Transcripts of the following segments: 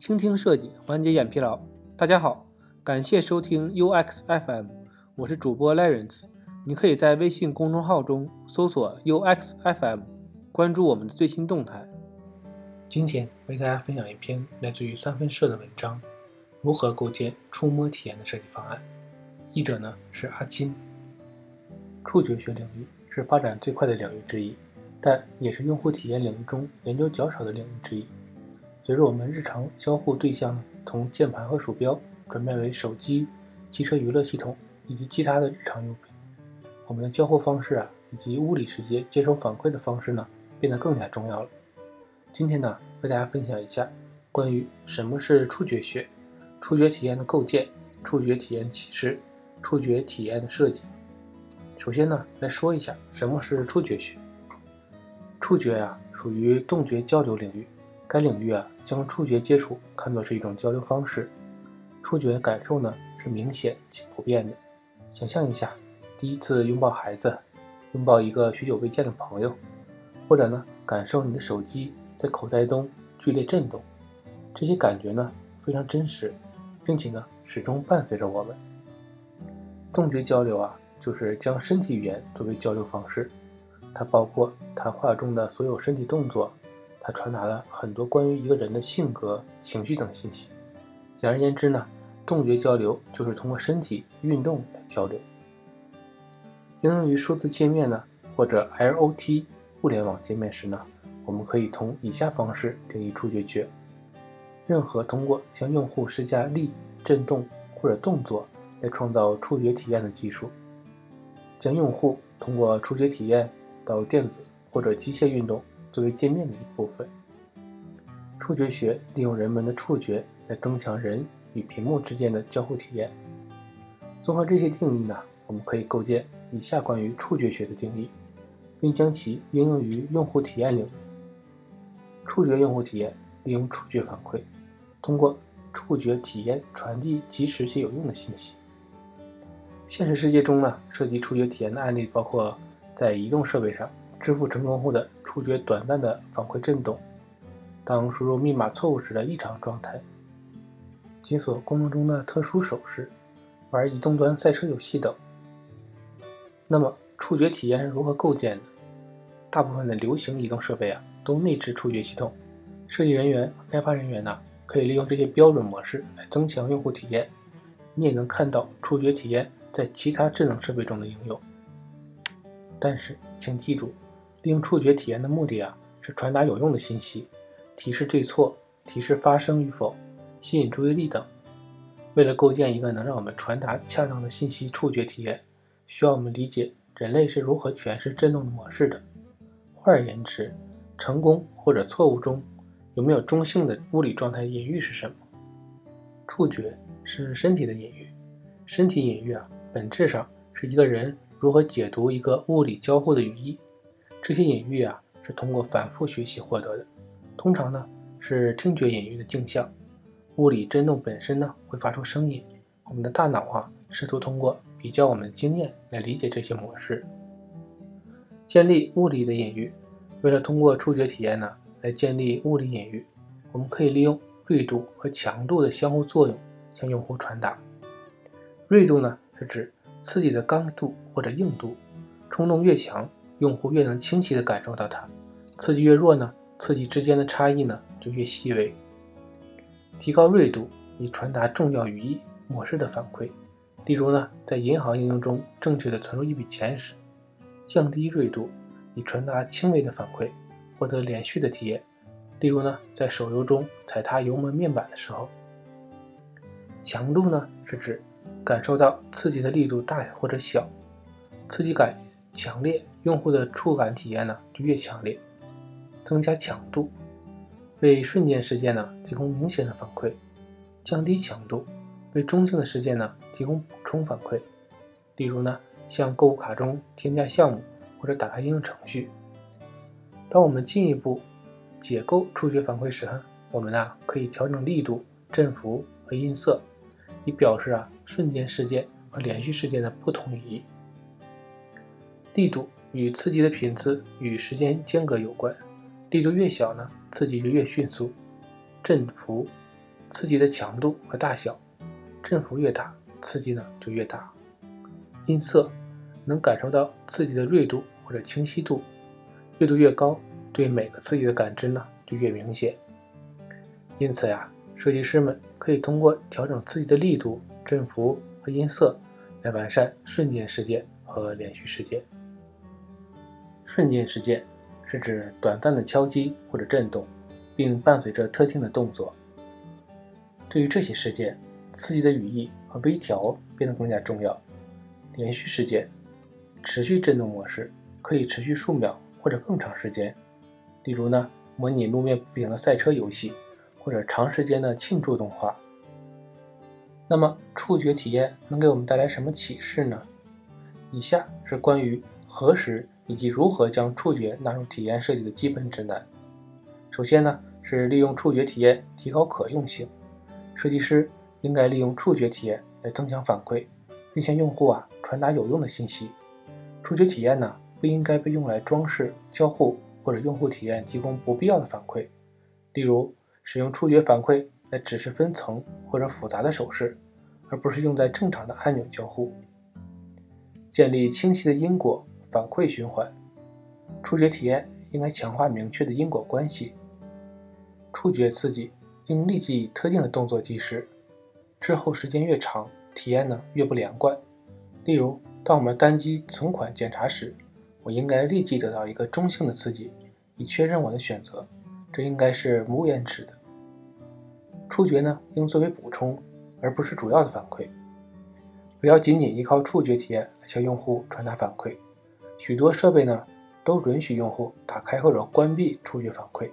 倾听设计，缓解眼疲劳。大家好，感谢收听 UX FM，我是主播 Lawrence。你可以在微信公众号中搜索 UX FM，关注我们的最新动态。今天为大家分享一篇来自于三分社的文章：如何构建触摸体验的设计方案。译者呢是阿金。触觉学领域是发展最快的领域之一，但也是用户体验领域中研究较少的领域之一。随着我们日常交互对象呢从键盘和鼠标转变为手机、汽车娱乐系统以及其他的日常用品，我们的交互方式啊，以及物理世界接收反馈的方式呢，变得更加重要了。今天呢，为大家分享一下关于什么是触觉学、触觉体验的构建、触觉体验启示、触觉体验的设计。首先呢，来说一下什么是触觉学。触觉呀，属于动觉交流领域。该领域啊，将触觉接触看作是一种交流方式，触觉感受呢是明显且普遍的。想象一下，第一次拥抱孩子，拥抱一个许久未见的朋友，或者呢，感受你的手机在口袋中剧烈震动，这些感觉呢非常真实，并且呢始终伴随着我们。动觉交流啊，就是将身体语言作为交流方式，它包括谈话中的所有身体动作。它传达了很多关于一个人的性格、情绪等信息。简而言之呢，动觉交流就是通过身体运动来交流。应用于数字界面呢，或者 IoT 物联网界面时呢，我们可以从以下方式定义触觉觉：任何通过向用户施加力、震动或者动作来创造触觉体验的技术，将用户通过触觉体验到电子或者机械运动。作为界面的一部分，触觉学利用人们的触觉来增强人与屏幕之间的交互体验。综合这些定义呢，我们可以构建以下关于触觉学的定义，并将其应用于用户体验领域。触觉用户体验利用触觉反馈，通过触觉体验传递及时且有用的信息。现实世界中呢，涉及触觉体验的案例包括在移动设备上。支付成功后的触觉短暂的反馈震动，当输入密码错误时的异常状态，解锁功能中的特殊手势，玩移动端赛车游戏等。那么，触觉体验是如何构建的？大部分的流行移动设备啊，都内置触觉系统。设计人员和开发人员呢，可以利用这些标准模式来增强用户体验。你也能看到触觉体验在其他智能设备中的应用。但是，请记住。利用触觉体验的目的啊，是传达有用的信息，提示对错，提示发生与否，吸引注意力等。为了构建一个能让我们传达恰当的信息触觉体验，需要我们理解人类是如何诠释振动的模式的。换而言之，成功或者错误中有没有中性的物理状态隐喻是什么？触觉是身体的隐喻，身体隐喻啊，本质上是一个人如何解读一个物理交互的语义。这些隐喻啊，是通过反复学习获得的。通常呢，是听觉隐喻的镜像。物理振动本身呢，会发出声音。我们的大脑啊，试图通过比较我们的经验来理解这些模式，建立物理的隐喻。为了通过触觉体验呢，来建立物理隐喻，我们可以利用锐度和强度的相互作用向用户传达。锐度呢，是指刺激的刚度或者硬度，冲动越强。用户越能清晰地感受到它，刺激越弱呢，刺激之间的差异呢就越细微。提高锐度以传达重要语义模式的反馈，例如呢，在银行应用中正确的存入一笔钱时；降低锐度以传达轻微的反馈，获得连续的体验，例如呢，在手游中踩踏油门面板的时候。强度呢是指感受到刺激的力度大或者小，刺激感。强烈用户的触感体验呢就越强烈，增加强度，为瞬间事件呢提供明显的反馈，降低强度，为中性的事件呢提供补充反馈。例如呢，向购物卡中添加项目或者打开应用程序。当我们进一步解构触觉反馈时，我们呢可以调整力度、振幅和音色，以表示啊瞬间事件和连续事件的不同语义。力度与刺激的频次与时间间隔有关，力度越小呢，刺激就越迅速。振幅刺激的强度和大小，振幅越大，刺激呢就越大。音色能感受到刺激的锐度或者清晰度，锐度越高，对每个刺激的感知呢就越明显。因此呀，设计师们可以通过调整刺激的力度、振幅和音色，来完善瞬间事件和连续事件。瞬间事件是指短暂的敲击或者震动，并伴随着特定的动作。对于这些事件，刺激的语义和微调变得更加重要。连续事件，持续震动模式可以持续数秒或者更长时间。例如呢，模拟路面不平的赛车游戏，或者长时间的庆祝动画。那么，触觉体验能给我们带来什么启示呢？以下是关于何时。以及如何将触觉纳入体验设计的基本指南。首先呢，是利用触觉体验提高可用性。设计师应该利用触觉体验来增强反馈，并向用户啊传达有用的信息。触觉体验呢，不应该被用来装饰、交互或者用户体验提供不必要的反馈。例如，使用触觉反馈来指示分层或者复杂的手势，而不是用在正常的按钮交互。建立清晰的因果。反馈循环，触觉体验应该强化明确的因果关系。触觉刺激应立即以特定的动作计时，滞后时间越长，体验呢越不连贯。例如，当我们单击存款检查时，我应该立即得到一个中性的刺激，以确认我的选择，这应该是无延迟的。触觉呢应作为补充，而不是主要的反馈。不要仅仅依靠触觉体验来向用户传达反馈。许多设备呢都允许用户打开或者关闭触觉反馈，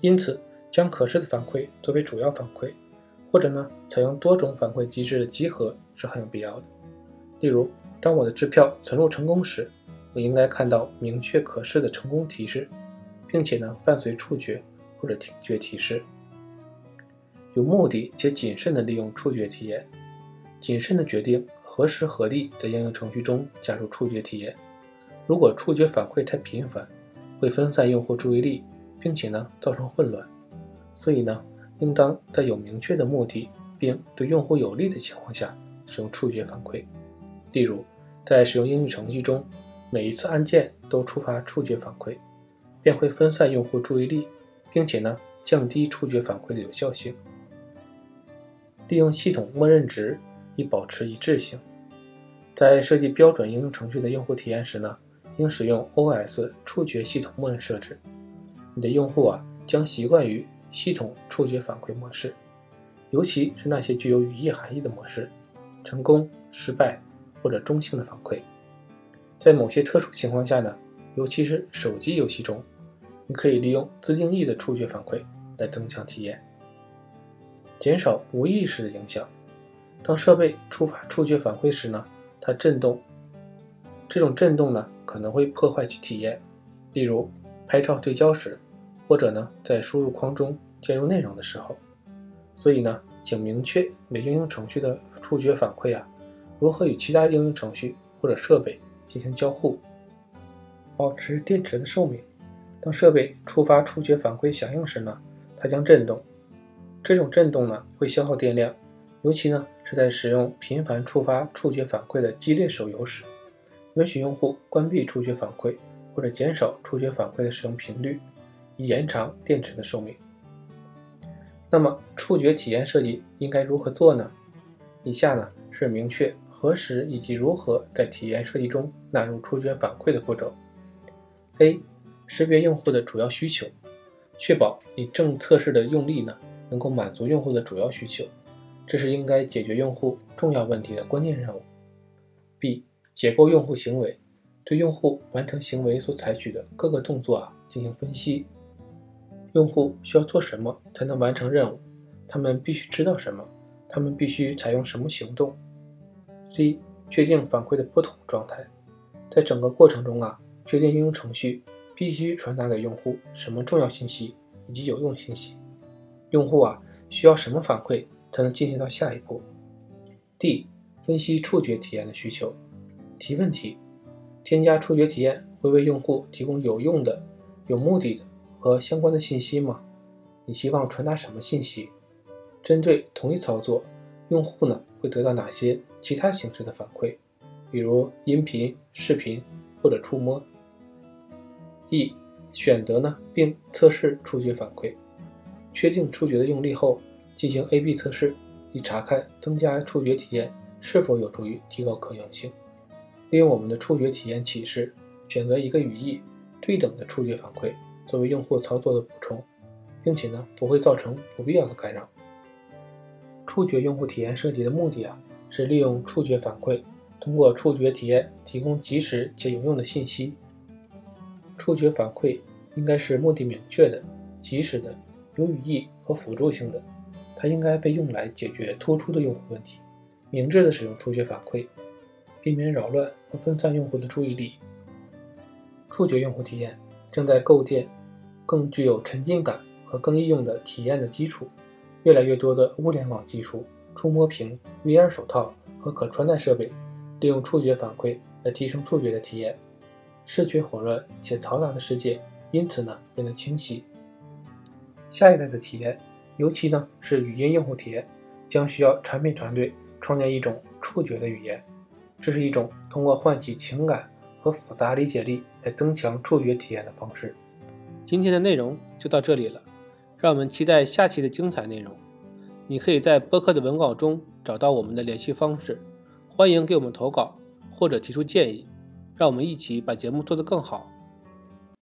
因此将可视的反馈作为主要反馈，或者呢采用多种反馈机制的集合是很有必要的。例如，当我的支票存入成功时，我应该看到明确可视的成功提示，并且呢伴随触觉或者听觉提示。有目的且谨慎地利用触觉体验，谨慎地决定何时何地在应用程序中加入触觉体验。如果触觉反馈太频繁，会分散用户注意力，并且呢造成混乱。所以呢，应当在有明确的目的并对用户有利的情况下使用触觉反馈。例如，在使用英语程序中，每一次按键都触发触觉反馈，便会分散用户注意力，并且呢降低触觉反馈的有效性。利用系统默认值以保持一致性。在设计标准应用程序的用户体验时呢。应使用 OS 触觉系统默认设置。你的用户啊将习惯于系统触觉反馈模式，尤其是那些具有语义含义的模式，成功、失败或者中性的反馈。在某些特殊情况下呢，尤其是手机游戏中，你可以利用自定义的触觉反馈来增强体验，减少无意识的影响。当设备触发触觉反馈时呢，它震动，这种震动呢。可能会破坏其体验，例如拍照对焦时，或者呢在输入框中进入内容的时候。所以呢，请明确每应用程序的触觉反馈啊，如何与其他应用程序或者设备进行交互。保持电池的寿命，当设备触发触觉反馈响应时呢，它将震动。这种震动呢会消耗电量，尤其呢是在使用频繁触发触觉反馈的激烈手游时。允许用户关闭触觉反馈，或者减少触觉反馈的使用频率，以延长电池的寿命。那么，触觉体验设计应该如何做呢？以下呢是明确何时以及如何在体验设计中纳入触觉反馈的步骤。A. 识别用户的主要需求，确保你正测试的用力呢能够满足用户的主要需求，这是应该解决用户重要问题的关键任务。B. 解构用户行为，对用户完成行为所采取的各个动作啊进行分析。用户需要做什么才能完成任务？他们必须知道什么？他们必须采用什么行动？C. 确定反馈的不同状态，在整个过程中啊，确定应用程序必须传达给用户什么重要信息以及有用信息。用户啊需要什么反馈才能进行到下一步？D. 分析触觉体验的需求。提问题：添加触觉体验会为用户提供有用的、有目的的和相关的信息吗？你希望传达什么信息？针对同一操作，用户呢会得到哪些其他形式的反馈，比如音频、视频或者触摸。E 选择呢并测试触觉反馈，确定触觉的用力后，进行 A/B 测试，以查看增加触觉体验是否有助于提高可用性。利用我们的触觉体验启示，选择一个语义对等的触觉反馈作为用户操作的补充，并且呢不会造成不必要的干扰。触觉用户体验设计的目的啊，是利用触觉反馈，通过触觉体验提供及时且有用的信息。触觉反馈应该是目的明确的、及时的、有语义和辅助性的，它应该被用来解决突出的用户问题。明智的使用触觉反馈。避免扰乱和分散用户的注意力。触觉用户体验正在构建更具有沉浸感和更易用的体验的基础。越来越多的物联网技术、触摸屏、VR 手套和可穿戴设备，利用触觉反馈来提升触觉的体验。视觉混乱且嘈杂的世界因此呢变得清晰。下一代的体验，尤其呢是语音用户体验，将需要产品团队创建一种触觉的语言。这是一种通过唤起情感和复杂理解力来增强触觉体验的方式。今天的内容就到这里了，让我们期待下期的精彩内容。你可以在播客的文稿中找到我们的联系方式，欢迎给我们投稿或者提出建议，让我们一起把节目做得更好。